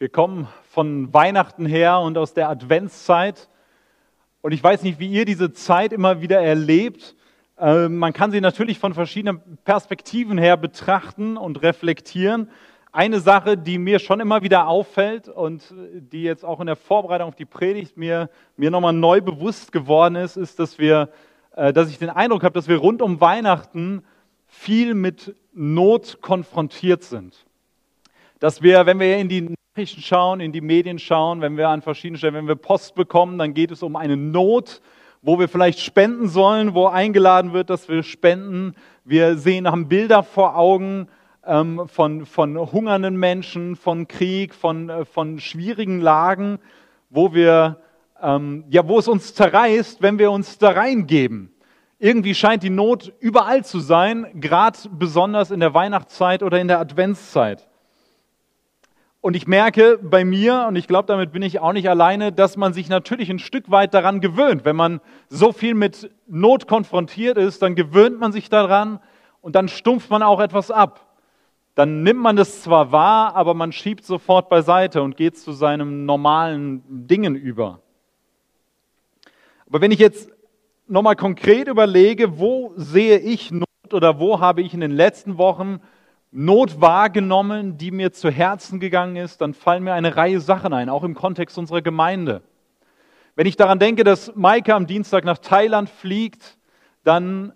Wir kommen von Weihnachten her und aus der Adventszeit. Und ich weiß nicht, wie ihr diese Zeit immer wieder erlebt. Äh, man kann sie natürlich von verschiedenen Perspektiven her betrachten und reflektieren. Eine Sache, die mir schon immer wieder auffällt und die jetzt auch in der Vorbereitung auf die Predigt mir, mir nochmal neu bewusst geworden ist, ist, dass wir, äh, dass ich den Eindruck habe, dass wir rund um Weihnachten viel mit Not konfrontiert sind. Dass wir, wenn wir in die Nachrichten schauen, in die Medien schauen, wenn wir an verschiedenen Stellen, wenn wir Post bekommen, dann geht es um eine Not, wo wir vielleicht spenden sollen, wo eingeladen wird, dass wir spenden. Wir sehen, haben Bilder vor Augen ähm, von, von hungernden Menschen, von Krieg, von, äh, von schwierigen Lagen, wo wir, ähm, ja, wo es uns zerreißt, wenn wir uns da reingeben. Irgendwie scheint die Not überall zu sein, gerade besonders in der Weihnachtszeit oder in der Adventszeit. Und ich merke bei mir, und ich glaube, damit bin ich auch nicht alleine, dass man sich natürlich ein Stück weit daran gewöhnt. Wenn man so viel mit Not konfrontiert ist, dann gewöhnt man sich daran und dann stumpft man auch etwas ab. Dann nimmt man das zwar wahr, aber man schiebt sofort beiseite und geht zu seinen normalen Dingen über. Aber wenn ich jetzt nochmal konkret überlege, wo sehe ich Not oder wo habe ich in den letzten Wochen Not wahrgenommen, die mir zu Herzen gegangen ist, dann fallen mir eine Reihe Sachen ein, auch im Kontext unserer Gemeinde. Wenn ich daran denke, dass Maike am Dienstag nach Thailand fliegt, dann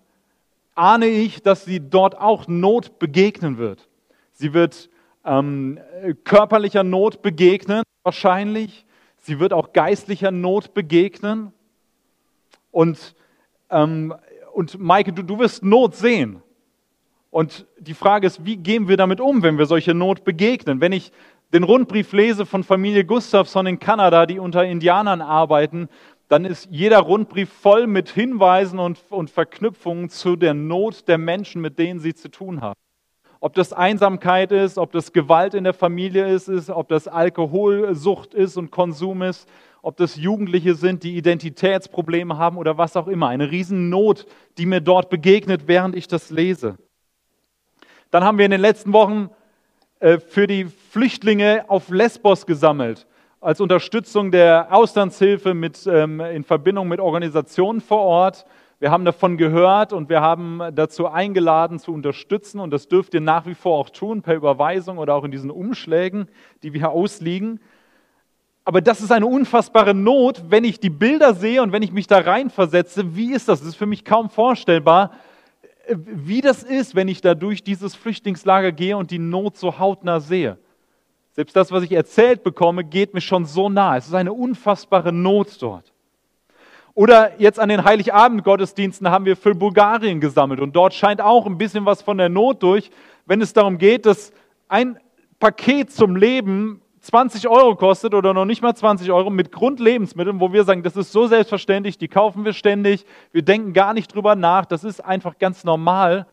ahne ich, dass sie dort auch Not begegnen wird. Sie wird ähm, körperlicher Not begegnen, wahrscheinlich. Sie wird auch geistlicher Not begegnen. Und, ähm, und Maike, du, du wirst Not sehen. Und die Frage ist, wie gehen wir damit um, wenn wir solche Not begegnen? Wenn ich den Rundbrief lese von Familie Gustafsson in Kanada, die unter Indianern arbeiten, dann ist jeder Rundbrief voll mit Hinweisen und, und Verknüpfungen zu der Not der Menschen, mit denen sie zu tun haben. Ob das Einsamkeit ist, ob das Gewalt in der Familie ist, ist, ob das Alkoholsucht ist und Konsum ist, ob das Jugendliche sind, die Identitätsprobleme haben oder was auch immer. Eine Riesennot, die mir dort begegnet, während ich das lese. Dann haben wir in den letzten Wochen äh, für die Flüchtlinge auf Lesbos gesammelt, als Unterstützung der Auslandshilfe mit, ähm, in Verbindung mit Organisationen vor Ort. Wir haben davon gehört und wir haben dazu eingeladen zu unterstützen und das dürft ihr nach wie vor auch tun, per Überweisung oder auch in diesen Umschlägen, die wir hier ausliegen. Aber das ist eine unfassbare Not, wenn ich die Bilder sehe und wenn ich mich da reinversetze. Wie ist das? Das ist für mich kaum vorstellbar, wie das ist, wenn ich da durch dieses Flüchtlingslager gehe und die Not so hautnah sehe. Selbst das, was ich erzählt bekomme, geht mir schon so nah. Es ist eine unfassbare Not dort. Oder jetzt an den Heiligabend-Gottesdiensten haben wir für Bulgarien gesammelt und dort scheint auch ein bisschen was von der Not durch, wenn es darum geht, dass ein Paket zum Leben 20 Euro kostet oder noch nicht mal 20 Euro mit Grundlebensmitteln, wo wir sagen, das ist so selbstverständlich, die kaufen wir ständig, wir denken gar nicht drüber nach, das ist einfach ganz normal.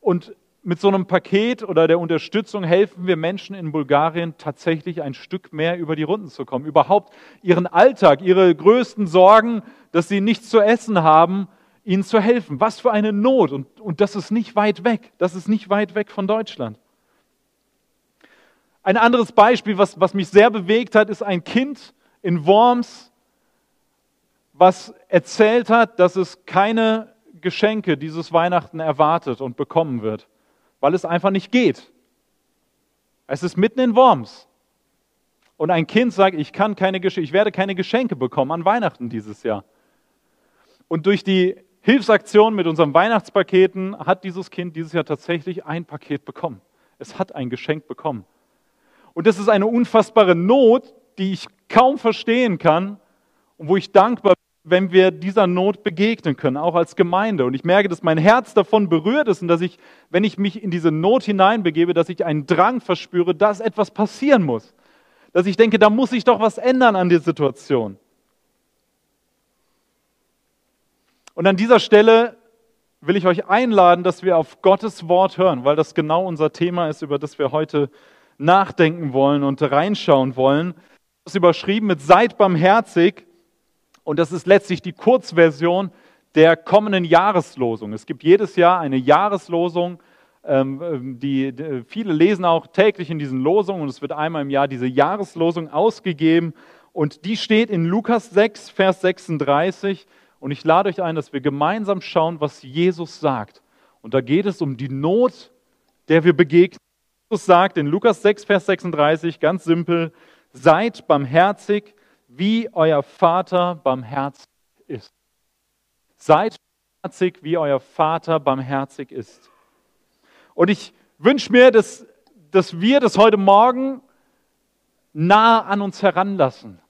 Und mit so einem Paket oder der Unterstützung helfen wir Menschen in Bulgarien tatsächlich ein Stück mehr über die Runden zu kommen. Überhaupt ihren Alltag, ihre größten Sorgen, dass sie nichts zu essen haben, ihnen zu helfen. Was für eine Not. Und, und das ist nicht weit weg. Das ist nicht weit weg von Deutschland. Ein anderes Beispiel, was, was mich sehr bewegt hat, ist ein Kind in Worms, was erzählt hat, dass es keine Geschenke dieses Weihnachten erwartet und bekommen wird, weil es einfach nicht geht. Es ist mitten in Worms. Und ein Kind sagt, ich kann keine ich werde keine Geschenke bekommen an Weihnachten dieses Jahr. Und durch die Hilfsaktion mit unseren Weihnachtspaketen hat dieses Kind dieses Jahr tatsächlich ein Paket bekommen. Es hat ein Geschenk bekommen. Und das ist eine unfassbare Not, die ich kaum verstehen kann und wo ich dankbar bin, wenn wir dieser Not begegnen können, auch als Gemeinde. Und ich merke, dass mein Herz davon berührt ist und dass ich, wenn ich mich in diese Not hineinbegebe, dass ich einen Drang verspüre, dass etwas passieren muss. Dass ich denke, da muss ich doch was ändern an der Situation. Und an dieser Stelle will ich euch einladen, dass wir auf Gottes Wort hören, weil das genau unser Thema ist, über das wir heute nachdenken wollen und reinschauen wollen. Das ist überschrieben mit Seid barmherzig und das ist letztlich die Kurzversion der kommenden Jahreslosung. Es gibt jedes Jahr eine Jahreslosung Ähm, ähm, die, die, viele lesen auch täglich in diesen Losungen und es wird einmal im Jahr diese Jahreslosung ausgegeben. Und die steht in Lukas 6, Vers 36. Und ich lade euch ein, dass wir gemeinsam schauen, was Jesus sagt. Und da geht es um die Not, der wir begegnen. Jesus sagt in Lukas 6, Vers 36 ganz simpel, seid barmherzig, wie euer Vater barmherzig ist. Seid barmherzig, wie euer Vater barmherzig ist. Und ich wünsche mir, dass, dass wir das heute Morgen nah an uns heranlassen.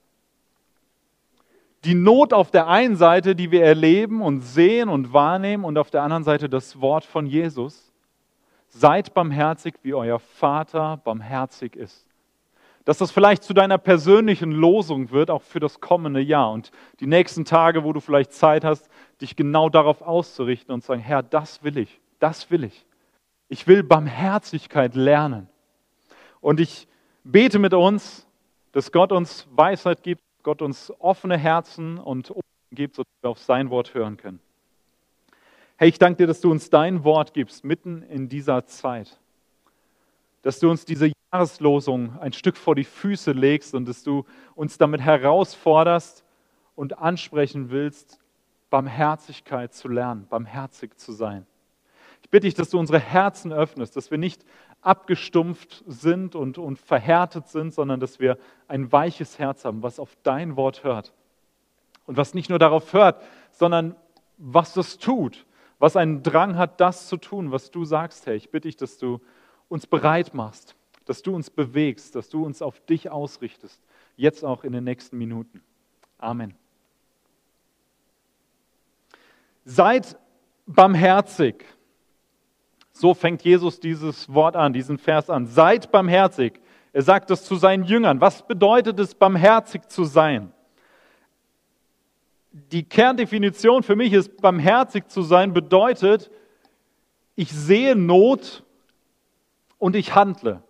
Die Not auf der einen Seite, die wir erleben und sehen und wahrnehmen, und auf der anderen Seite das Wort von Jesus. Seid barmherzig, wie euer Vater barmherzig ist. Dass das vielleicht zu deiner persönlichen Losung wird, auch für das kommende Jahr und die nächsten Tage, wo du vielleicht Zeit hast, dich genau darauf auszurichten und zu sagen, Herr, das will ich, das will ich. Ich will Barmherzigkeit lernen. Und ich bete mit uns, dass Gott uns Weisheit gibt, Gott uns offene Herzen und Ohren gibt, sodass wir auf sein Wort hören können. Hey, ich danke dir, dass du uns dein Wort gibst, mitten in dieser Zeit. Dass du uns diese Jahreslosung ein Stück vor die Füße legst und dass du uns damit herausforderst und ansprechen willst, Barmherzigkeit zu lernen, barmherzig zu sein. Ich bitte dich, dass du unsere Herzen öffnest, dass wir nicht abgestumpft sind und, und verhärtet sind, sondern dass wir ein weiches Herz haben, was auf dein Wort hört. Und was nicht nur darauf hört, sondern was das tut, was einen Drang hat, das zu tun, was du sagst, Herr. Ich bitte dich, dass du uns bereit machst, dass du uns bewegst, dass du uns auf dich ausrichtest, jetzt auch in den nächsten Minuten. Amen. Seid barmherzig. So fängt Jesus dieses Wort an, diesen Vers an. Seid barmherzig. Er sagt das zu seinen Jüngern. Was bedeutet es, barmherzig zu sein? Die Kerndefinition für mich ist, barmherzig zu sein bedeutet, ich sehe Not und ich handle.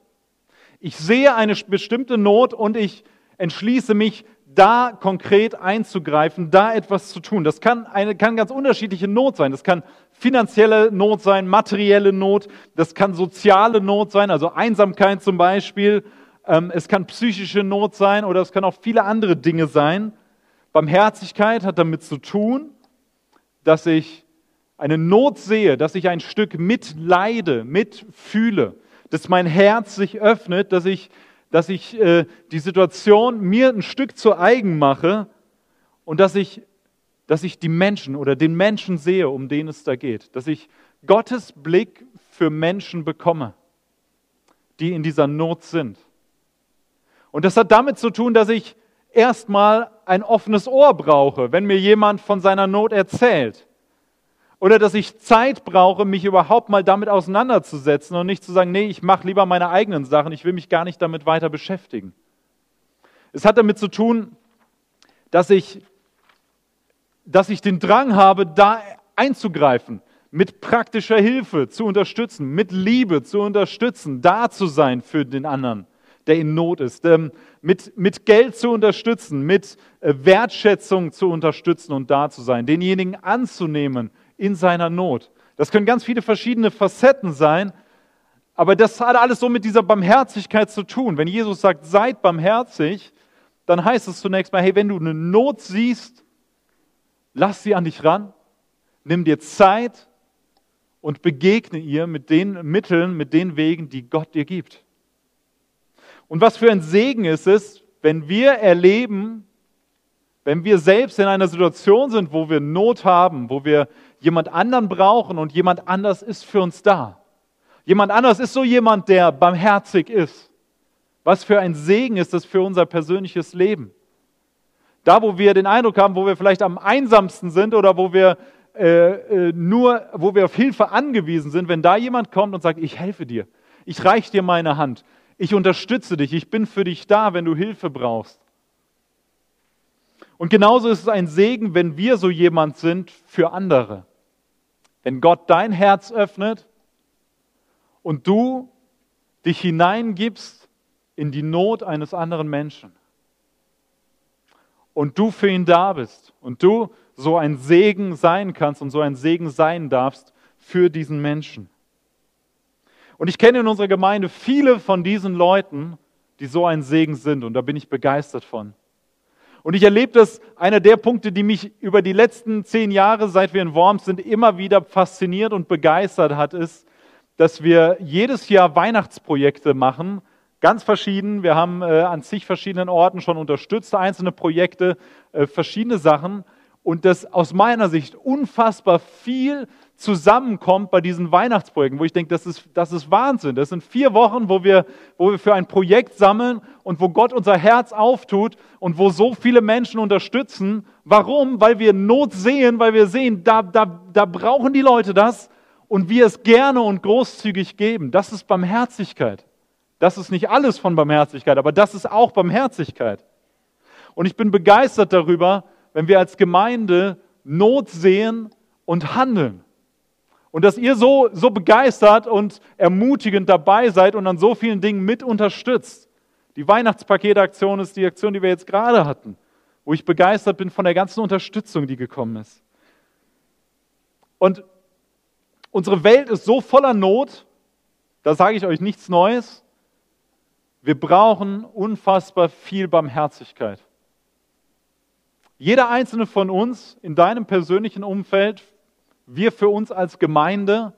Ich sehe eine bestimmte Not und ich entschließe mich, da konkret einzugreifen, da etwas zu tun. Das kann eine kann ganz unterschiedliche Not sein. Das kann finanzielle Not sein, materielle Not, das kann soziale Not sein, also Einsamkeit zum Beispiel. Ähm, es kann psychische Not sein oder es kann auch viele andere Dinge sein. Barmherzigkeit hat damit zu tun, dass ich eine Not sehe, dass ich ein Stück mitleide, mitfühle, dass mein Herz sich öffnet, dass ich dass ich äh, die Situation mir ein Stück zu eigen mache und dass ich, dass ich die Menschen oder den Menschen sehe, um den es da geht. Dass ich Gottes Blick für Menschen bekomme, die in dieser Not sind. Und das hat damit zu tun, dass ich erstmal ein offenes Ohr brauche, wenn mir jemand von seiner Not erzählt. Oder dass ich Zeit brauche, mich überhaupt mal damit auseinanderzusetzen und nicht zu sagen, nee, ich mache lieber meine eigenen Sachen, ich will mich gar nicht damit weiter beschäftigen. Es hat damit zu tun, dass ich, dass ich den Drang habe, da einzugreifen, mit praktischer Hilfe zu unterstützen, mit Liebe zu unterstützen, da zu sein für den anderen, der in Not ist, ähm, mit, mit Geld zu unterstützen, mit äh, Wertschätzung zu unterstützen und da zu sein, denjenigen anzunehmen, in seiner Not. Das können ganz viele verschiedene Facetten sein, aber das hat alles so mit dieser Barmherzigkeit zu tun. Wenn Jesus sagt, seid barmherzig, dann heißt es zunächst mal, hey, wenn du eine Not siehst, lass sie an dich ran, nimm dir Zeit und begegne ihr mit den Mitteln, mit den Wegen, die Gott dir gibt. Und was für ein Segen ist es, wenn wir erleben, wenn wir selbst in einer Situation sind, wo wir Not haben, wo wir jemand anderen brauchen und jemand anders ist für uns da. Jemand anders ist so jemand, der barmherzig ist. Was für ein Segen ist das für unser persönliches Leben. Da, wo wir den Eindruck haben, wo wir vielleicht am einsamsten sind oder wo wir äh, äh, nur, wo wir auf Hilfe angewiesen sind, wenn da jemand kommt und sagt, ich helfe dir, ich reiche dir meine Hand, ich unterstütze dich, ich bin für dich da, wenn du Hilfe brauchst. Und genauso ist es ein Segen, wenn wir so jemand sind für andere. Wenn Gott dein Herz öffnet und du dich hineingibst in die Not eines anderen Menschen und du für ihn da bist und du so ein Segen sein kannst und so ein Segen sein darfst für diesen Menschen. Und ich kenne in unserer Gemeinde viele von diesen Leuten, die so ein Segen sind. Und da bin ich begeistert von. Und ich erlebe das, einer der Punkte, die mich über die letzten zehn Jahre, seit wir in Worms sind, immer wieder fasziniert und begeistert hat, ist, dass wir jedes Jahr Weihnachtsprojekte machen, ganz verschieden. Wir haben äh, an zig verschiedenen Orten schon unterstützt, einzelne Projekte, äh, verschiedene Sachen. Und dass aus meiner Sicht unfassbar viel zusammenkommt bei diesen Weihnachtsprojekten, wo ich denke, das ist, das ist Wahnsinn. Das sind vier Wochen, wo wir, wo wir für ein Projekt sammeln und wo Gott unser Herz auftut und wo so viele Menschen unterstützen. Warum? Weil wir Not sehen, weil wir sehen, da, da, da brauchen die Leute das und wir es gerne und großzügig geben. Das ist Barmherzigkeit. Das ist nicht alles von Barmherzigkeit, aber das ist auch Barmherzigkeit. Und ich bin begeistert darüber, wenn wir als Gemeinde Not sehen und handeln. Und dass ihr so, so begeistert und ermutigend dabei seid und an so vielen Dingen mit unterstützt. Die Weihnachtspaketaktion ist die Aktion, die wir jetzt gerade hatten, wo ich begeistert bin von der ganzen Unterstützung, die gekommen ist. Und unsere Welt ist so voller Not, da sage ich euch nichts Neues. Wir brauchen unfassbar viel Barmherzigkeit. Jeder einzelne von uns in deinem persönlichen Umfeld, wir für uns als Gemeinde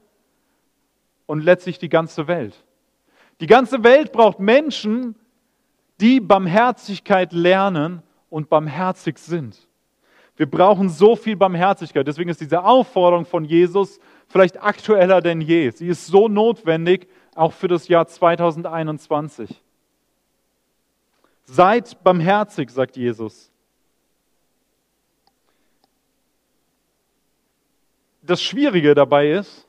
und letztlich die ganze Welt. Die ganze Welt braucht Menschen, die Barmherzigkeit lernen und barmherzig sind. Wir brauchen so viel Barmherzigkeit. Deswegen ist diese Aufforderung von Jesus vielleicht aktueller denn je. Sie ist so notwendig, auch für das Jahr 2021. Seid barmherzig, sagt Jesus. Das Schwierige dabei ist,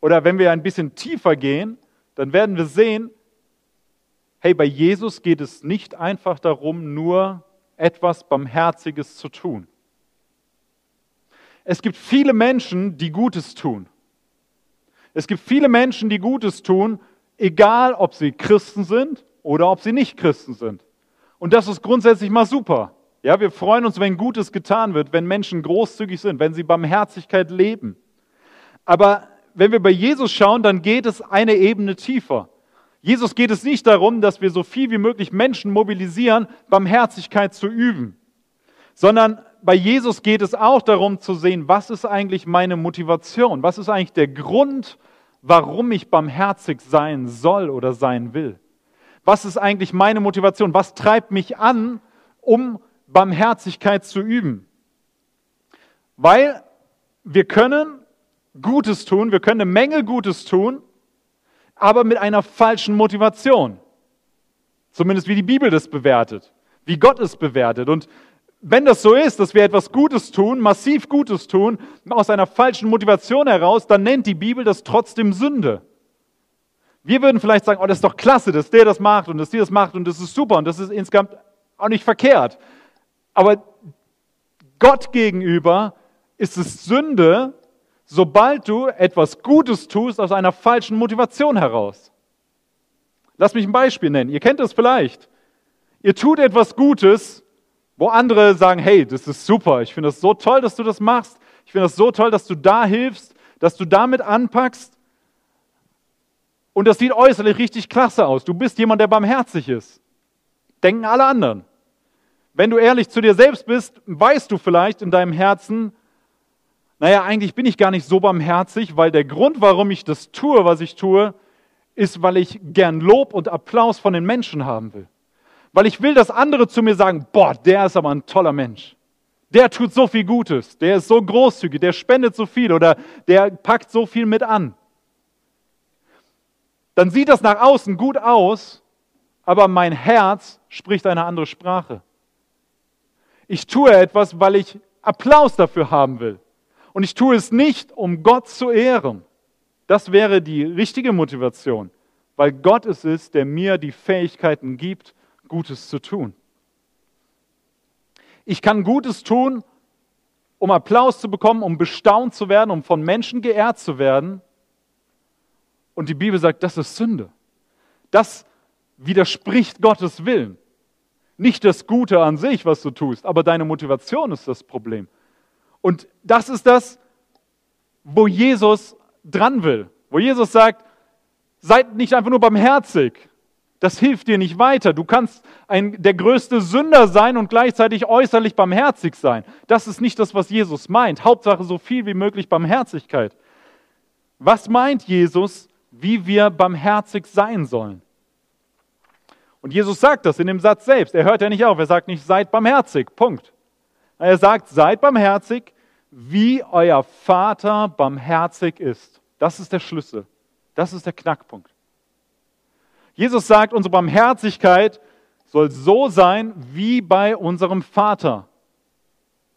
oder wenn wir ein bisschen tiefer gehen, dann werden wir sehen, hey, bei Jesus geht es nicht einfach darum, nur etwas Barmherziges zu tun. Es gibt viele Menschen, die Gutes tun. Es gibt viele Menschen, die Gutes tun, egal ob sie Christen sind oder ob sie nicht Christen sind. Und das ist grundsätzlich mal super. Ja, wir freuen uns, wenn Gutes getan wird, wenn Menschen großzügig sind, wenn sie Barmherzigkeit leben. Aber wenn wir bei Jesus schauen, dann geht es eine Ebene tiefer. Jesus geht es nicht darum, dass wir so viel wie möglich Menschen mobilisieren, Barmherzigkeit zu üben, sondern bei Jesus geht es auch darum zu sehen, was ist eigentlich meine Motivation? Was ist eigentlich der Grund, warum ich barmherzig sein soll oder sein will? Was ist eigentlich meine Motivation? Was treibt mich an, um Barmherzigkeit zu üben. Weil wir können Gutes tun, wir können eine Menge Gutes tun, aber mit einer falschen Motivation. Zumindest wie die Bibel das bewertet, wie Gott es bewertet. Und wenn das so ist, dass wir etwas Gutes tun, massiv Gutes tun, aus einer falschen Motivation heraus, dann nennt die Bibel das trotzdem Sünde. Wir würden vielleicht sagen, oh, das ist doch klasse, dass der das macht und dass die das macht und das ist super und das ist insgesamt auch nicht verkehrt. Aber Gott gegenüber ist es Sünde, sobald du etwas Gutes tust aus einer falschen Motivation heraus. Lass mich ein Beispiel nennen. Ihr kennt das vielleicht. Ihr tut etwas Gutes, wo andere sagen, hey, das ist super, ich finde das so toll, dass du das machst. Ich finde das so toll, dass du da hilfst, dass du damit anpackst. Und das sieht äußerlich richtig klasse aus. Du bist jemand, der barmherzig ist. Denken alle anderen. Wenn du ehrlich zu dir selbst bist, weißt du vielleicht in deinem Herzen, naja, eigentlich bin ich gar nicht so barmherzig, weil der Grund, warum ich das tue, was ich tue, ist, weil ich gern Lob und Applaus von den Menschen haben will. Weil ich will, dass andere zu mir sagen, boah, der ist aber ein toller Mensch. Der tut so viel Gutes, der ist so großzügig, der spendet so viel oder der packt so viel mit an. Dann sieht das nach außen gut aus, aber mein Herz spricht eine andere Sprache. Ich tue etwas, weil ich Applaus dafür haben will. Und ich tue es nicht, um Gott zu ehren. Das wäre die richtige Motivation, weil Gott es ist, der mir die Fähigkeiten gibt, Gutes zu tun. Ich kann Gutes tun, um Applaus zu bekommen, um bestaunt zu werden, um von Menschen geehrt zu werden. Und die Bibel sagt, das ist Sünde. Das widerspricht Gottes Willen. Nicht das Gute an sich, was du tust, aber deine Motivation ist das Problem. Und das ist das, wo Jesus dran will. Wo Jesus sagt, seid nicht einfach nur barmherzig. Das hilft dir nicht weiter. Du kannst ein, der größte Sünder sein und gleichzeitig äußerlich barmherzig sein. Das ist nicht das, was Jesus meint. Hauptsache so viel wie möglich Barmherzigkeit. Was meint Jesus, wie wir barmherzig sein sollen? Und Jesus sagt das in dem Satz selbst. Er hört ja nicht auf. Er sagt nicht, seid barmherzig. Punkt. Er sagt, seid barmherzig, wie euer Vater barmherzig ist. Das ist der Schlüssel. Das ist der Knackpunkt. Jesus sagt, unsere Barmherzigkeit soll so sein wie bei unserem Vater.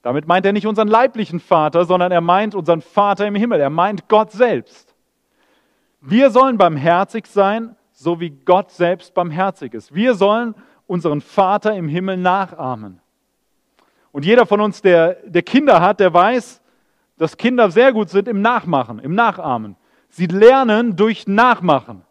Damit meint er nicht unseren leiblichen Vater, sondern er meint unseren Vater im Himmel. Er meint Gott selbst. Wir sollen barmherzig sein, so wie Gott selbst barmherzig ist. Wir sollen unseren Vater im Himmel nachahmen. Und jeder von uns, der, der Kinder hat, der weiß, dass Kinder sehr gut sind im Nachmachen, im Nachahmen. Sie lernen durch Nachmachen.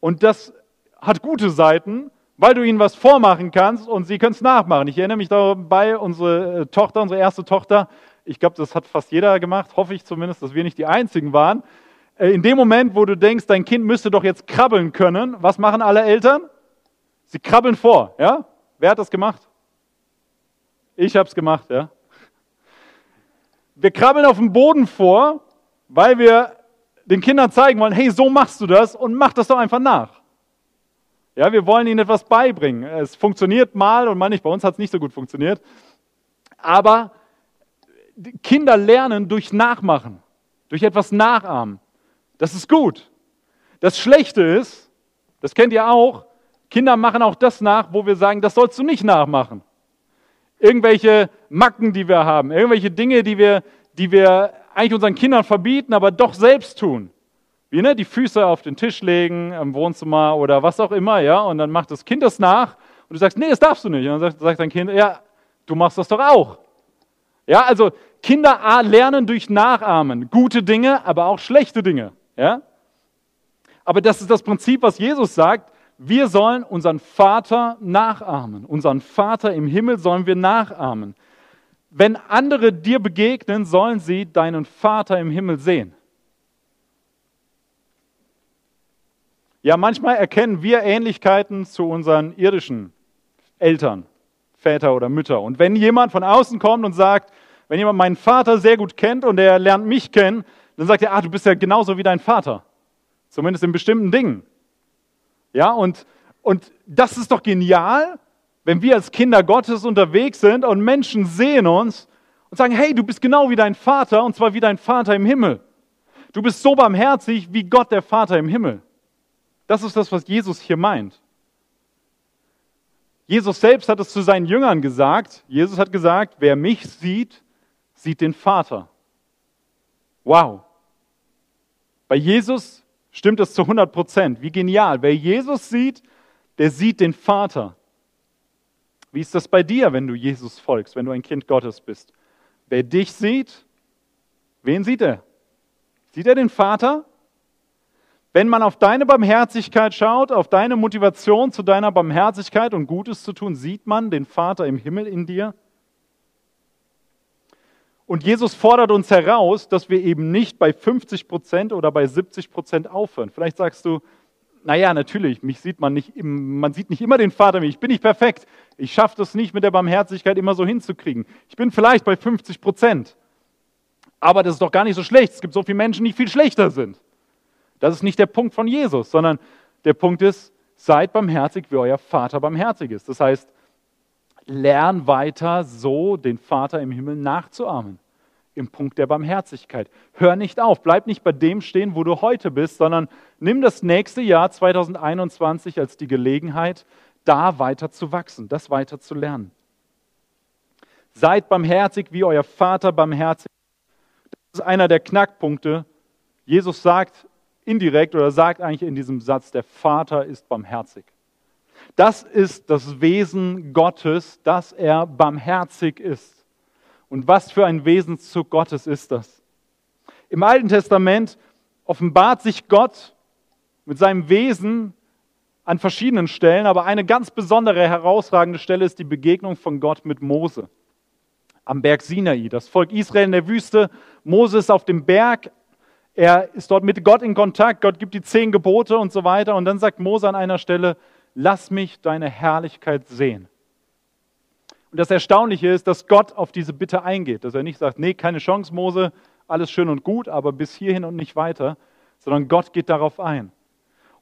Und das hat gute Seiten, weil du ihnen was vormachen kannst und sie können es nachmachen. Ich erinnere mich dabei, unsere äh, Tochter, unsere erste Tochter, ich glaube, das hat fast jeder gemacht, hoffe ich zumindest, dass wir nicht die Einzigen waren, in dem Moment, wo du denkst, dein Kind müsste doch jetzt krabbeln können, was machen alle Eltern? Sie krabbeln vor, ja? Wer hat das gemacht? Ich habe es gemacht, ja. Wir krabbeln auf dem Boden vor, weil wir den Kindern zeigen wollen, hey, so machst du das und mach das doch einfach nach. Ja, wir wollen ihnen etwas beibringen. Es funktioniert mal und mal nicht. Bei uns hat es nicht so gut funktioniert. Aber Kinder lernen durch Nachmachen, durch etwas Nachahmen. Das ist gut. Das Schlechte ist, das kennt ihr auch, Kinder machen auch das nach, wo wir sagen, das sollst du nicht nachmachen. Irgendwelche Macken, die wir haben, irgendwelche Dinge, die wir, die wir eigentlich unseren Kindern verbieten, aber doch selbst tun. Wie ne, die Füße auf den Tisch legen im Wohnzimmer oder was auch immer, ja, und dann macht das Kind das nach und du sagst, nee, das darfst du nicht. Und dann sagt, sagt dein Kind, ja, du machst das doch auch. Ja, also Kinder lernen durch Nachahmen gute Dinge, aber auch schlechte Dinge. Ja? Aber das ist das Prinzip, was Jesus sagt. Wir sollen unseren Vater nachahmen. Unseren Vater im Himmel sollen wir nachahmen. Wenn andere dir begegnen, sollen sie deinen Vater im Himmel sehen. Ja, manchmal erkennen wir Ähnlichkeiten zu unseren irdischen Eltern, Väter oder Mütter. Und wenn jemand von außen kommt und sagt, wenn jemand meinen Vater sehr gut kennt und er lernt mich kennen, dann sagt er, ah, du bist ja genauso wie dein Vater. Zumindest in bestimmten Dingen. Ja, und, und das ist doch genial, wenn wir als Kinder Gottes unterwegs sind und Menschen sehen uns und sagen, hey, du bist genau wie dein Vater und zwar wie dein Vater im Himmel. Du bist so barmherzig wie Gott der Vater im Himmel. Das ist das, was Jesus hier meint. Jesus selbst hat es zu seinen Jüngern gesagt. Jesus hat gesagt, wer mich sieht, sieht den Vater. Wow. Bei Jesus stimmt es zu 100 Prozent. Wie genial. Wer Jesus sieht, der sieht den Vater. Wie ist das bei dir, wenn du Jesus folgst, wenn du ein Kind Gottes bist? Wer dich sieht, wen sieht er? Sieht er den Vater? Wenn man auf deine Barmherzigkeit schaut, auf deine Motivation zu deiner Barmherzigkeit und Gutes zu tun, sieht man den Vater im Himmel in dir? Und Jesus fordert uns heraus, dass wir eben nicht bei 50 Prozent oder bei 70 Prozent aufhören. Vielleicht sagst du, naja, natürlich, mich sieht man nicht, man sieht nicht immer den Vater Ich bin nicht perfekt. Ich schaffe das nicht mit der Barmherzigkeit immer so hinzukriegen. Ich bin vielleicht bei 50 Prozent. Aber das ist doch gar nicht so schlecht. Es gibt so viele Menschen, die viel schlechter sind. Das ist nicht der Punkt von Jesus, sondern der Punkt ist, seid barmherzig, wie euer Vater barmherzig ist. Das heißt, lern weiter so den Vater im Himmel nachzuahmen. Im Punkt der Barmherzigkeit. Hör nicht auf, bleib nicht bei dem stehen, wo du heute bist, sondern nimm das nächste Jahr 2021 als die Gelegenheit, da weiter zu wachsen, das weiter zu lernen. Seid barmherzig, wie euer Vater barmherzig. Das ist einer der Knackpunkte. Jesus sagt indirekt oder sagt eigentlich in diesem Satz, der Vater ist barmherzig. Das ist das Wesen Gottes, dass er barmherzig ist. Und was für ein Wesenszug Gottes ist das? Im Alten Testament offenbart sich Gott mit seinem Wesen an verschiedenen Stellen, aber eine ganz besondere, herausragende Stelle ist die Begegnung von Gott mit Mose am Berg Sinai. Das Volk Israel in der Wüste, Moses auf dem Berg, Er ist dort mit Gott in Kontakt. Gott gibt die zehn Gebote und so weiter. Und dann sagt Mose an einer Stelle, lass mich deine Herrlichkeit sehen. Und das Erstaunliche ist, dass Gott auf diese Bitte eingeht, dass er nicht sagt, nee, keine Chance, Mose, alles schön und gut, aber bis hierhin und nicht weiter, sondern Gott geht darauf ein.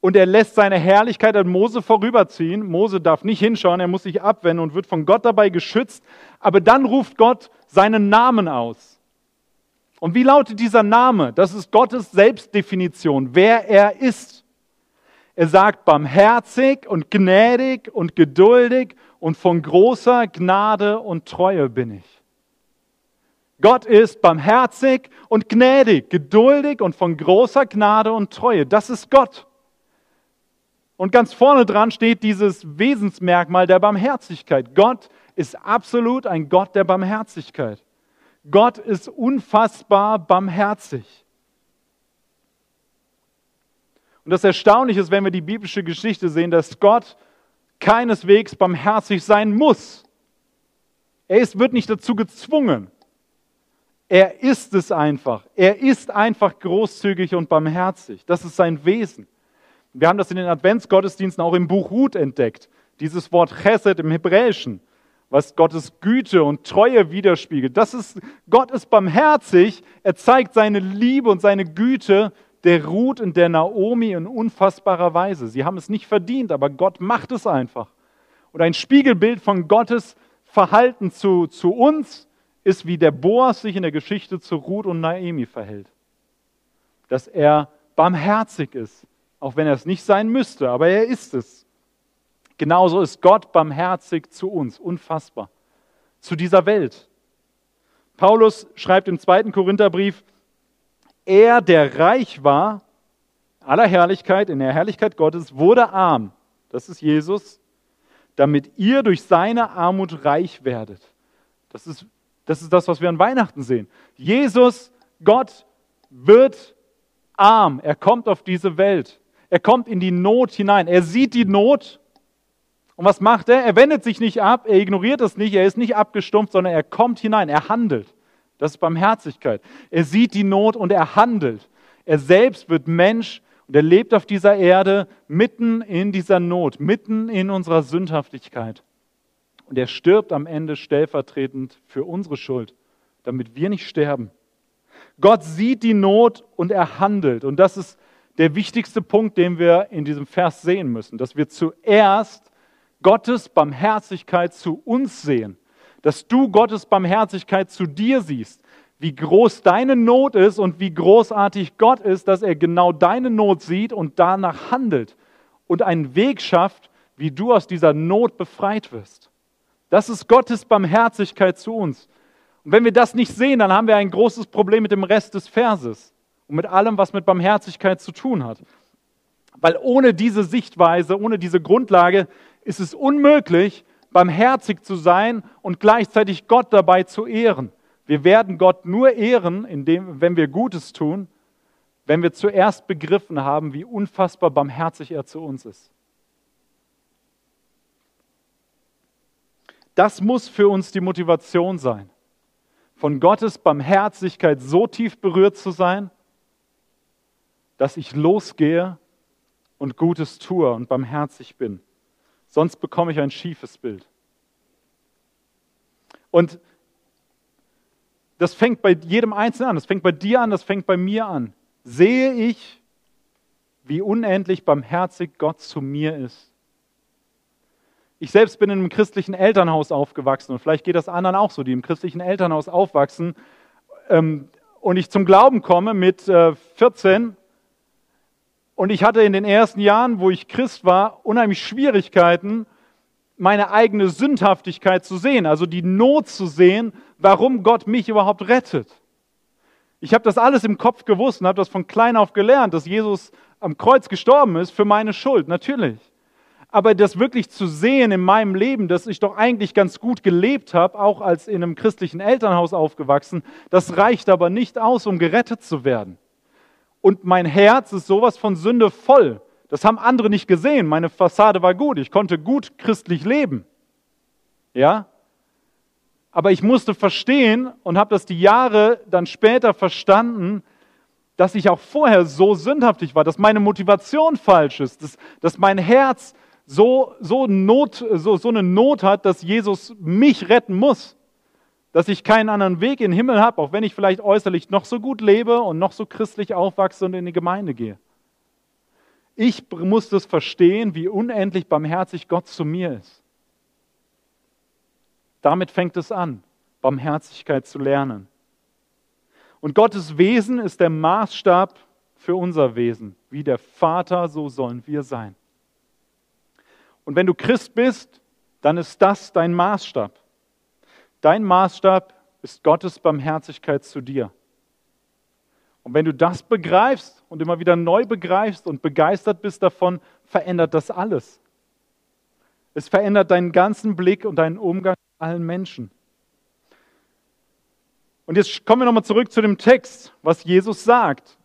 Und er lässt seine Herrlichkeit an Mose vorüberziehen. Mose darf nicht hinschauen, er muss sich abwenden und wird von Gott dabei geschützt. Aber dann ruft Gott seinen Namen aus. Und wie lautet dieser Name? Das ist Gottes Selbstdefinition, wer er ist. Er sagt, barmherzig und gnädig und geduldig und von großer Gnade und Treue bin ich. Gott ist barmherzig und gnädig, geduldig und von großer Gnade und Treue. Das ist Gott. Und ganz vorne dran steht dieses Wesensmerkmal der Barmherzigkeit. Gott ist absolut ein Gott der Barmherzigkeit. Gott ist unfassbar barmherzig. Und das Erstaunliche ist, wenn wir die biblische Geschichte sehen, dass Gott keineswegs barmherzig sein muss. Er ist, wird nicht dazu gezwungen. Er ist es einfach. Er ist einfach großzügig und barmherzig. Das ist sein Wesen. Wir haben das in den Adventsgottesdiensten auch im Buch Ruth entdeckt. Dieses Wort Chesed im Hebräischen was Gottes Güte und Treue widerspiegelt. Das ist, Gott ist barmherzig, er zeigt seine Liebe und seine Güte der Ruth und der Naomi in unfassbarer Weise. Sie haben es nicht verdient, aber Gott macht es einfach. Und ein Spiegelbild von Gottes Verhalten zu, zu uns ist, wie der Boas sich in der Geschichte zu Ruth und Naomi verhält. Dass er barmherzig ist, auch wenn er es nicht sein müsste, aber er ist es. Genauso ist Gott barmherzig zu uns, unfassbar, zu dieser Welt. Paulus schreibt im zweiten Korintherbrief, er, der reich war, aller Herrlichkeit, in der Herrlichkeit Gottes, wurde arm. Das ist Jesus, damit ihr durch seine Armut reich werdet. Das ist, das ist das, was wir an Weihnachten sehen. Jesus, Gott, wird arm. Er kommt auf diese Welt. Er kommt in die Not hinein. Er sieht die Not und was macht er? Er wendet sich nicht ab, er ignoriert es nicht, er ist nicht abgestumpft, sondern er kommt hinein, er handelt. Das ist Barmherzigkeit. Er sieht die Not und er handelt. Er selbst wird Mensch und er lebt auf dieser Erde mitten in dieser Not, mitten in unserer Sündhaftigkeit. Und er stirbt am Ende stellvertretend für unsere Schuld, damit wir nicht sterben. Gott sieht die Not und er handelt. Und das ist der wichtigste Punkt, den wir in diesem Vers sehen müssen, dass wir zuerst Gottes Barmherzigkeit zu uns sehen, dass du Gottes Barmherzigkeit zu dir siehst, wie groß deine Not ist und wie großartig Gott ist, dass er genau deine Not sieht und danach handelt und einen Weg schafft, wie du aus dieser Not befreit wirst. Das ist Gottes Barmherzigkeit zu uns. Und wenn wir das nicht sehen, dann haben wir ein großes Problem mit dem Rest des Verses und mit allem, was mit Barmherzigkeit zu tun hat. Weil ohne diese Sichtweise, ohne diese Grundlage ist es unmöglich, barmherzig zu sein und gleichzeitig Gott dabei zu ehren. Wir werden Gott nur ehren, indem, wenn wir Gutes tun, wenn wir zuerst begriffen haben, wie unfassbar barmherzig er zu uns ist. Das muss für uns die Motivation sein, von Gottes Barmherzigkeit so tief berührt zu sein, dass ich losgehe und Gutes tue und barmherzig bin sonst bekomme ich ein schiefes Bild. Und das fängt bei jedem Einzelnen an, das fängt bei dir an, das fängt bei mir an. Sehe ich, wie unendlich barmherzig Gott zu mir ist. Ich selbst bin in einem christlichen Elternhaus aufgewachsen und vielleicht geht das anderen auch so, die im christlichen Elternhaus aufwachsen ähm, und ich zum Glauben komme mit 14 äh, und ich hatte in den ersten Jahren, wo ich Christ war, unheimlich Schwierigkeiten, meine eigene Sündhaftigkeit zu sehen, also die Not zu sehen, warum Gott mich überhaupt rettet. Ich habe das alles im Kopf gewusst und habe das von klein auf gelernt, dass Jesus am Kreuz gestorben ist für meine Schuld, natürlich. Aber das wirklich zu sehen in meinem Leben, dass ich doch eigentlich ganz gut gelebt habe, auch als in einem christlichen Elternhaus aufgewachsen, das reicht aber nicht aus, um gerettet zu werden und mein Herz ist sowas von Sünde voll. Das haben andere nicht gesehen. Meine Fassade war gut. Ich konnte gut christlich leben. Ja? Aber ich musste verstehen und habe das die Jahre dann später verstanden, dass ich auch vorher so sündhaftig war, dass meine Motivation falsch ist, dass, dass mein Herz so, so, Not, so, so eine Not hat, dass Jesus mich retten muss. Dass ich keinen anderen Weg in den Himmel habe, auch wenn ich vielleicht äußerlich noch so gut lebe und noch so christlich aufwachse und in die Gemeinde gehe. Ich muss das verstehen, wie unendlich barmherzig Gott zu mir ist. Damit fängt es an, Barmherzigkeit zu lernen. Und Gottes Wesen ist der Maßstab für unser Wesen. Wie der Vater, so sollen wir sein. Und wenn du Christ bist, dann ist das dein Maßstab. Dein Maßstab ist Gottes Barmherzigkeit zu dir. Und wenn du das begreifst und immer wieder neu begreifst und begeistert bist davon, verändert das alles. Es verändert deinen ganzen Blick und deinen Umgang mit allen Menschen. Und jetzt kommen wir nochmal zurück zu dem Text, was Jesus sagt.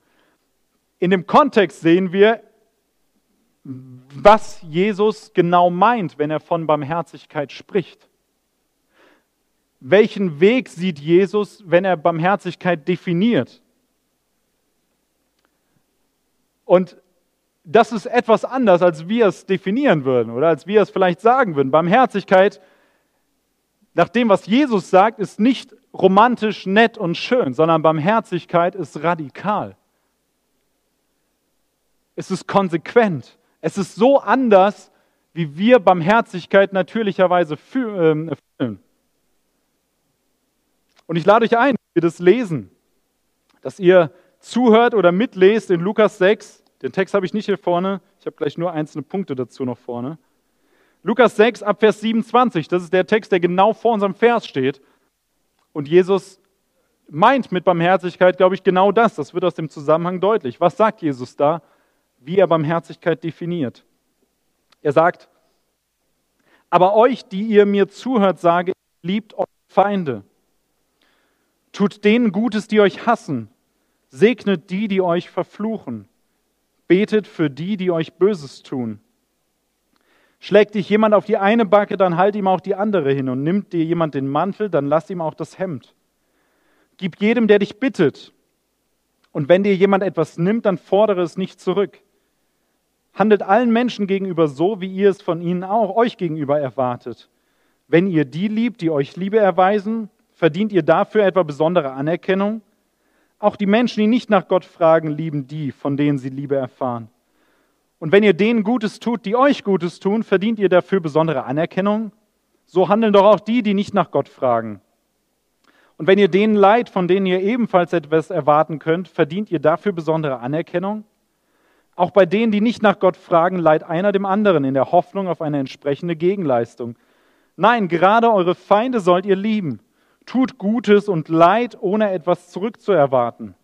In dem Kontext sehen wir, was Jesus genau meint, wenn er von Barmherzigkeit spricht. Welchen Weg sieht Jesus, wenn er Barmherzigkeit definiert? Und das ist etwas anders, als wir es definieren würden oder als wir es vielleicht sagen würden. Barmherzigkeit, nach dem, was Jesus sagt, ist nicht romantisch, nett und schön, sondern Barmherzigkeit ist radikal. Es ist konsequent. Es ist so anders, wie wir Barmherzigkeit natürlicherweise ähm, fühlen. Und ich lade euch ein, dass wir das lesen, dass ihr zuhört oder mitlest in Lukas 6. Den Text habe ich nicht hier vorne, ich habe gleich nur einzelne Punkte dazu noch vorne. Lukas 6 ab Vers 27, das ist der Text, der genau vor unserem Vers steht. Und Jesus meint mit Barmherzigkeit, glaube ich, genau das. Das wird aus dem Zusammenhang deutlich. Was sagt Jesus da? wie er Barmherzigkeit definiert. Er sagt, aber euch, die ihr mir zuhört, sage, liebt eure Feinde. Tut denen Gutes, die euch hassen. Segnet die, die euch verfluchen. Betet für die, die euch Böses tun. Schlägt dich jemand auf die eine Backe, dann halt ihm auch die andere hin. Und nimmt dir jemand den Mantel, dann lass ihm auch das Hemd. Gib jedem, der dich bittet. Und wenn dir jemand etwas nimmt, dann fordere es nicht zurück. Handelt allen Menschen gegenüber so, wie ihr es von ihnen auch euch gegenüber erwartet. Wenn ihr die liebt, die euch Liebe erweisen, verdient ihr dafür etwa besondere Anerkennung? Auch die Menschen, die nicht nach Gott fragen, lieben die, von denen sie Liebe erfahren. Und wenn ihr denen Gutes tut, die euch Gutes tun, verdient ihr dafür besondere Anerkennung? So handeln doch auch die, die nicht nach Gott fragen. Und wenn ihr denen leid, von denen ihr ebenfalls etwas erwarten könnt, verdient ihr dafür besondere Anerkennung? Auch bei denen, die nicht nach Gott fragen, leiht einer dem anderen in der Hoffnung auf eine entsprechende Gegenleistung. Nein, gerade eure Feinde sollt ihr lieben. Tut Gutes und Leid, ohne etwas zurückzuerwarten.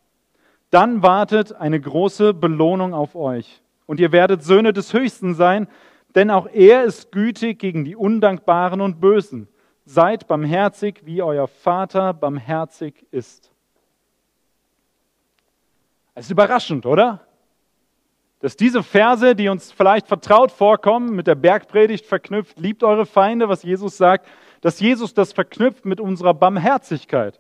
Dann wartet eine große Belohnung auf euch. Und ihr werdet Söhne des Höchsten sein, denn auch er ist gütig gegen die Undankbaren und Bösen. Seid barmherzig, wie euer Vater barmherzig ist. Es ist überraschend, oder? dass diese Verse, die uns vielleicht vertraut vorkommen, mit der Bergpredigt verknüpft, liebt eure Feinde, was Jesus sagt, dass Jesus das verknüpft mit unserer Barmherzigkeit.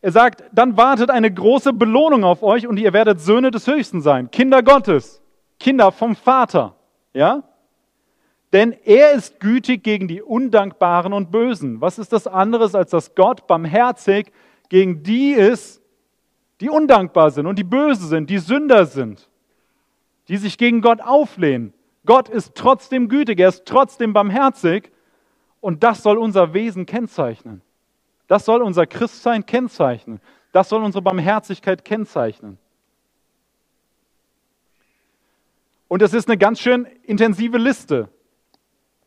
Er sagt, dann wartet eine große Belohnung auf euch und ihr werdet Söhne des Höchsten sein, Kinder Gottes, Kinder vom Vater, ja? Denn er ist gütig gegen die Undankbaren und Bösen. Was ist das anderes, als dass Gott barmherzig gegen die ist, die undankbar sind und die böse sind, die Sünder sind, die sich gegen Gott auflehnen. Gott ist trotzdem gütig, er ist trotzdem barmherzig und das soll unser Wesen kennzeichnen. Das soll unser Christsein kennzeichnen. Das soll unsere Barmherzigkeit kennzeichnen. Und es ist eine ganz schön intensive Liste.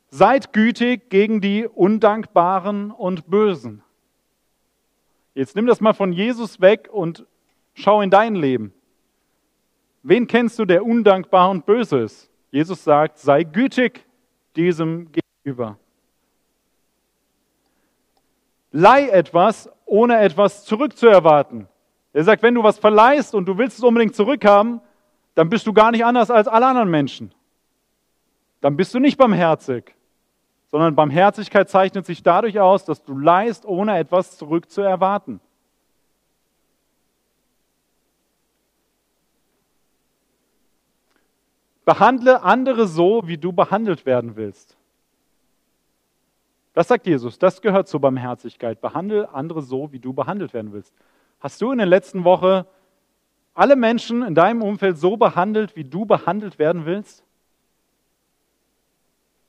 Seid gütig gegen die Undankbaren und Bösen. Jetzt nimm das mal von Jesus weg und Schau in dein Leben. Wen kennst du, der undankbar und böse ist? Jesus sagt, sei gütig diesem gegenüber leih etwas, ohne etwas zurückzuerwarten. Er sagt, wenn du was verleihst und du willst es unbedingt zurückhaben, dann bist du gar nicht anders als alle anderen Menschen. Dann bist du nicht barmherzig, sondern Barmherzigkeit zeichnet sich dadurch aus, dass du leihst, ohne etwas zurückzuerwarten. Behandle andere so, wie du behandelt werden willst. Das sagt Jesus, das gehört zur Barmherzigkeit. Behandle andere so, wie du behandelt werden willst. Hast du in der letzten Woche alle Menschen in deinem Umfeld so behandelt, wie du behandelt werden willst?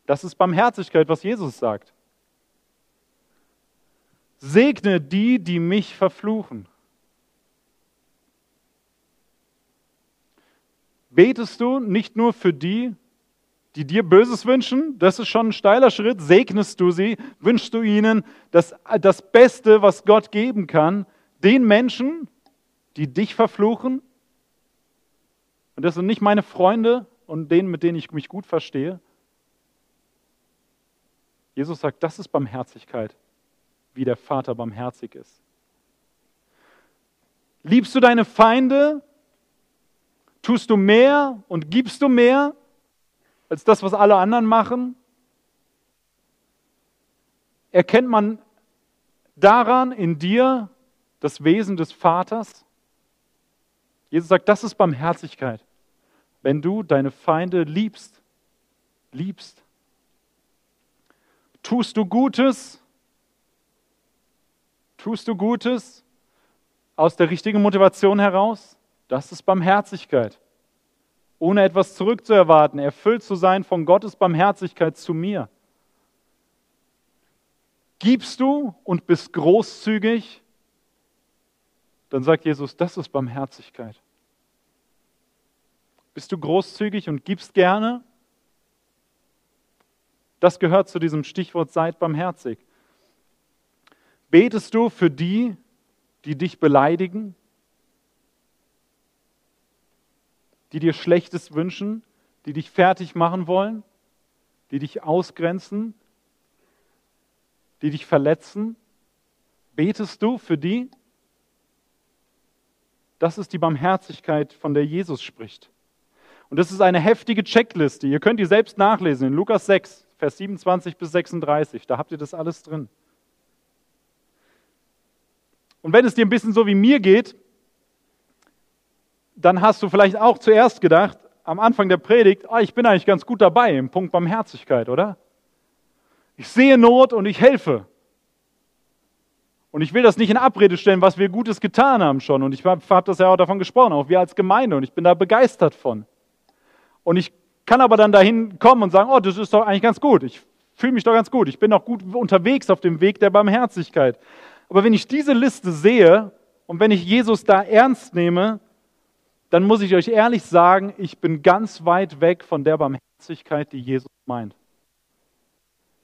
Das ist Barmherzigkeit, was Jesus sagt. Segne die, die mich verfluchen. Betest du nicht nur für die, die dir Böses wünschen, das ist schon ein steiler Schritt, segnest du sie, wünschst du ihnen das, das Beste, was Gott geben kann, den Menschen, die dich verfluchen. Und das sind nicht meine Freunde und denen, mit denen ich mich gut verstehe. Jesus sagt, das ist Barmherzigkeit, wie der Vater barmherzig ist. Liebst du deine Feinde? Tust du mehr und gibst du mehr? Als das, was alle anderen machen? Erkennt man daran in dir das Wesen des Vaters? Jesus sagt, das ist Barmherzigkeit. Wenn du deine Feinde liebst, liebst. Tust du Gutes? Tust du Gutes aus der richtigen Motivation heraus? Das ist Barmherzigkeit ohne etwas zurückzuerwarten, erfüllt zu sein von Gottes Barmherzigkeit zu mir. Gibst du und bist großzügig, dann sagt Jesus, das ist Barmherzigkeit. Bist du großzügig und gibst gerne? Das gehört zu diesem Stichwort seid barmherzig. Betest du für die, die dich beleidigen? Die dir Schlechtes wünschen, die dich fertig machen wollen, die dich ausgrenzen, die dich verletzen? Betest du für die? Das ist die Barmherzigkeit, von der Jesus spricht. Und das ist eine heftige Checkliste. Ihr könnt die selbst nachlesen in Lukas 6, Vers 27 bis 36. Da habt ihr das alles drin. Und wenn es dir ein bisschen so wie mir geht, dann hast du vielleicht auch zuerst gedacht, am Anfang der Predigt, oh, ich bin eigentlich ganz gut dabei im Punkt Barmherzigkeit, oder? Ich sehe Not und ich helfe. Und ich will das nicht in Abrede stellen, was wir Gutes getan haben schon. Und ich habe hab das ja auch davon gesprochen, auch wir als Gemeinde. Und ich bin da begeistert von. Und ich kann aber dann dahin kommen und sagen, oh, das ist doch eigentlich ganz gut. Ich fühle mich doch ganz gut. Ich bin auch gut unterwegs auf dem Weg der Barmherzigkeit. Aber wenn ich diese Liste sehe und wenn ich Jesus da ernst nehme, dann muss ich euch ehrlich sagen, ich bin ganz weit weg von der Barmherzigkeit, die Jesus meint.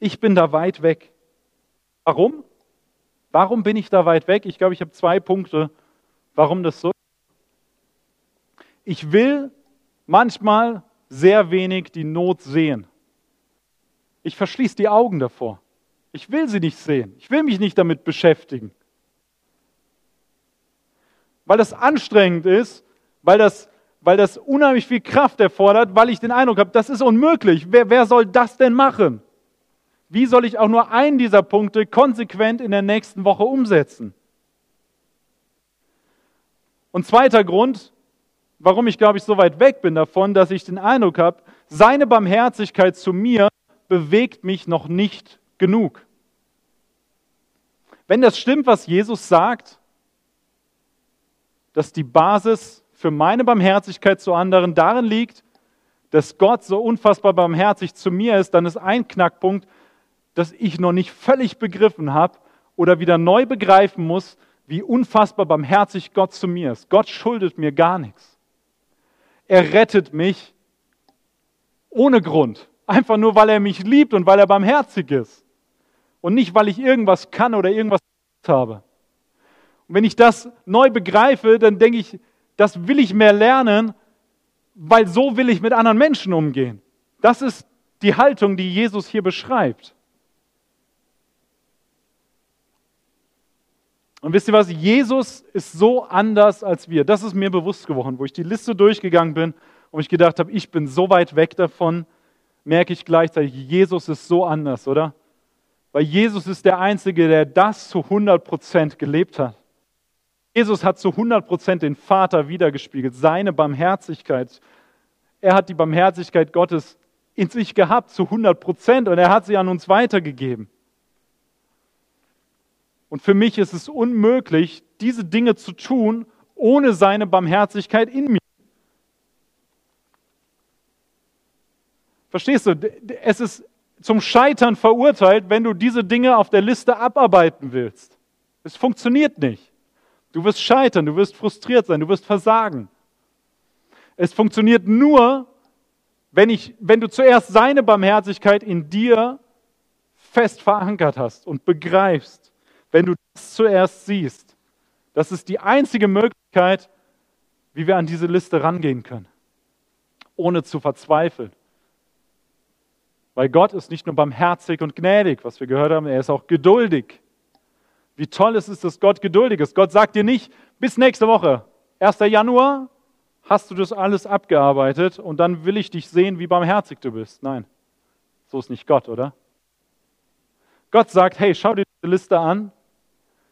Ich bin da weit weg. Warum? Warum bin ich da weit weg? Ich glaube, ich habe zwei Punkte, warum das so ist. Ich will manchmal sehr wenig die Not sehen. Ich verschließe die Augen davor. Ich will sie nicht sehen. Ich will mich nicht damit beschäftigen. Weil das anstrengend ist, weil das, weil das unheimlich viel Kraft erfordert, weil ich den Eindruck habe, das ist unmöglich. Wer, wer soll das denn machen? Wie soll ich auch nur einen dieser Punkte konsequent in der nächsten Woche umsetzen? Und zweiter Grund, warum ich glaube ich so weit weg bin davon, dass ich den Eindruck habe, seine Barmherzigkeit zu mir bewegt mich noch nicht genug. Wenn das stimmt, was Jesus sagt, dass die Basis für meine Barmherzigkeit zu anderen darin liegt, dass Gott so unfassbar barmherzig zu mir ist, dann ist ein Knackpunkt, dass ich noch nicht völlig begriffen habe oder wieder neu begreifen muss, wie unfassbar barmherzig Gott zu mir ist. Gott schuldet mir gar nichts. Er rettet mich ohne Grund. Einfach nur, weil er mich liebt und weil er barmherzig ist. Und nicht, weil ich irgendwas kann oder irgendwas habe. Und wenn ich das neu begreife, dann denke ich, das will ich mehr lernen, weil so will ich mit anderen Menschen umgehen. Das ist die Haltung, die Jesus hier beschreibt. Und wisst ihr was? Jesus ist so anders als wir. Das ist mir bewusst geworden, wo ich die Liste durchgegangen bin und ich gedacht habe, ich bin so weit weg davon, merke ich gleichzeitig, Jesus ist so anders, oder? Weil Jesus ist der Einzige, der das zu 100 Prozent gelebt hat. Jesus hat zu 100 Prozent den Vater wiedergespiegelt, seine Barmherzigkeit. Er hat die Barmherzigkeit Gottes in sich gehabt zu 100 Prozent und er hat sie an uns weitergegeben. Und für mich ist es unmöglich, diese Dinge zu tun, ohne seine Barmherzigkeit in mir. Verstehst du? Es ist zum Scheitern verurteilt, wenn du diese Dinge auf der Liste abarbeiten willst. Es funktioniert nicht. Du wirst scheitern, du wirst frustriert sein, du wirst versagen. Es funktioniert nur, wenn, ich, wenn du zuerst seine Barmherzigkeit in dir fest verankert hast und begreifst, wenn du das zuerst siehst. Das ist die einzige Möglichkeit, wie wir an diese Liste rangehen können, ohne zu verzweifeln. Weil Gott ist nicht nur barmherzig und gnädig, was wir gehört haben, er ist auch geduldig. Wie toll es ist, dass Gott geduldig ist. Gott sagt dir nicht, bis nächste Woche, 1. Januar, hast du das alles abgearbeitet und dann will ich dich sehen, wie barmherzig du bist. Nein, so ist nicht Gott, oder? Gott sagt, hey, schau dir diese Liste an,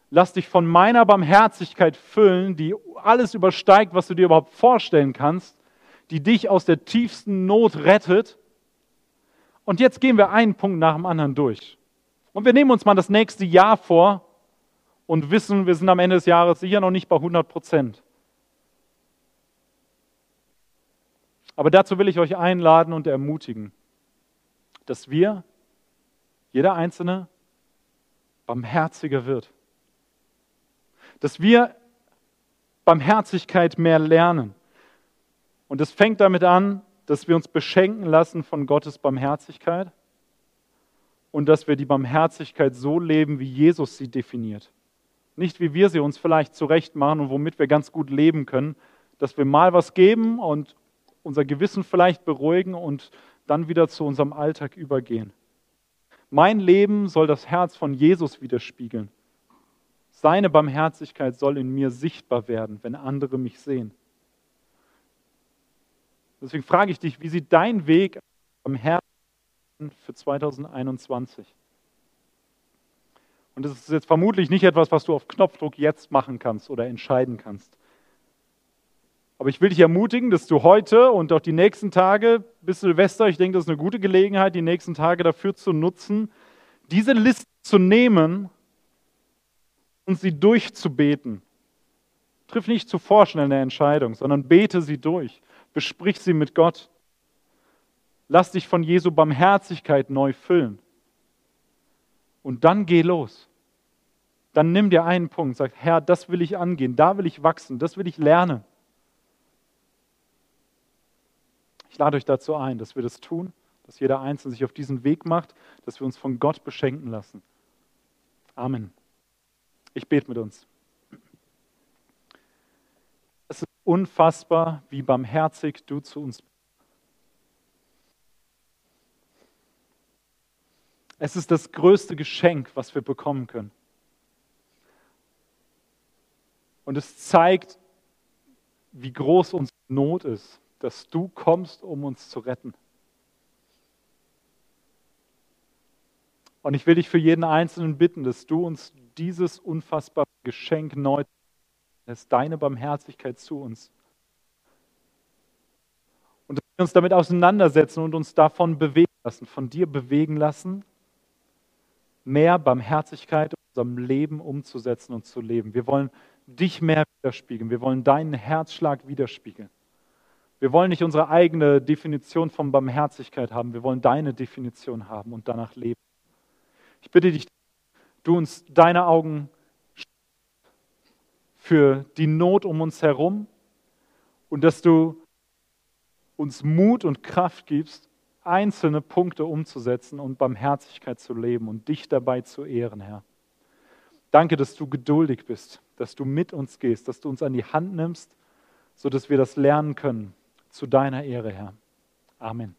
lass dich von meiner Barmherzigkeit füllen, die alles übersteigt, was du dir überhaupt vorstellen kannst, die dich aus der tiefsten Not rettet und jetzt gehen wir einen Punkt nach dem anderen durch. Und wir nehmen uns mal das nächste Jahr vor und wissen, wir sind am Ende des Jahres sicher noch nicht bei 100 Prozent. Aber dazu will ich euch einladen und ermutigen, dass wir, jeder Einzelne, barmherziger wird. Dass wir Barmherzigkeit mehr lernen. Und es fängt damit an, dass wir uns beschenken lassen von Gottes Barmherzigkeit und dass wir die Barmherzigkeit so leben, wie Jesus sie definiert. Nicht wie wir sie uns vielleicht zurecht machen und womit wir ganz gut leben können, dass wir mal was geben und unser Gewissen vielleicht beruhigen und dann wieder zu unserem Alltag übergehen. Mein Leben soll das Herz von Jesus widerspiegeln. Seine Barmherzigkeit soll in mir sichtbar werden, wenn andere mich sehen. Deswegen frage ich dich, wie sieht dein Weg am Herzen für 2021? Und das ist jetzt vermutlich nicht etwas, was du auf Knopfdruck jetzt machen kannst oder entscheiden kannst. Aber ich will dich ermutigen, dass du heute und auch die nächsten Tage bis Silvester, ich denke, das ist eine gute Gelegenheit, die nächsten Tage dafür zu nutzen, diese Liste zu nehmen und sie durchzubeten. Triff nicht zu vorschnell eine Entscheidung, sondern bete sie durch. Besprich sie mit Gott. Lass dich von Jesu Barmherzigkeit neu füllen. Und dann geh los. Dann nimm dir einen Punkt, sag, Herr, das will ich angehen, da will ich wachsen, das will ich lernen. Ich lade euch dazu ein, dass wir das tun, dass jeder Einzelne sich auf diesen Weg macht, dass wir uns von Gott beschenken lassen. Amen. Ich bete mit uns. unfassbar, wie barmherzig du zu uns bist. Es ist das größte Geschenk, was wir bekommen können. Und es zeigt, wie groß unsere Not ist, dass du kommst, um uns zu retten. Und ich will dich für jeden Einzelnen bitten, dass du uns dieses unfassbare Geschenk neu ist deine Barmherzigkeit zu uns. Und dass wir uns damit auseinandersetzen und uns davon bewegen lassen, von dir bewegen lassen, mehr Barmherzigkeit in unserem Leben umzusetzen und zu leben. Wir wollen dich mehr widerspiegeln. Wir wollen deinen Herzschlag widerspiegeln. Wir wollen nicht unsere eigene Definition von Barmherzigkeit haben. Wir wollen deine Definition haben und danach leben. Ich bitte dich, du uns deine Augen für die Not um uns herum und dass du uns Mut und Kraft gibst, einzelne Punkte umzusetzen und Barmherzigkeit zu leben und dich dabei zu ehren, Herr. Danke, dass du geduldig bist, dass du mit uns gehst, dass du uns an die Hand nimmst, sodass wir das lernen können zu deiner Ehre, Herr. Amen.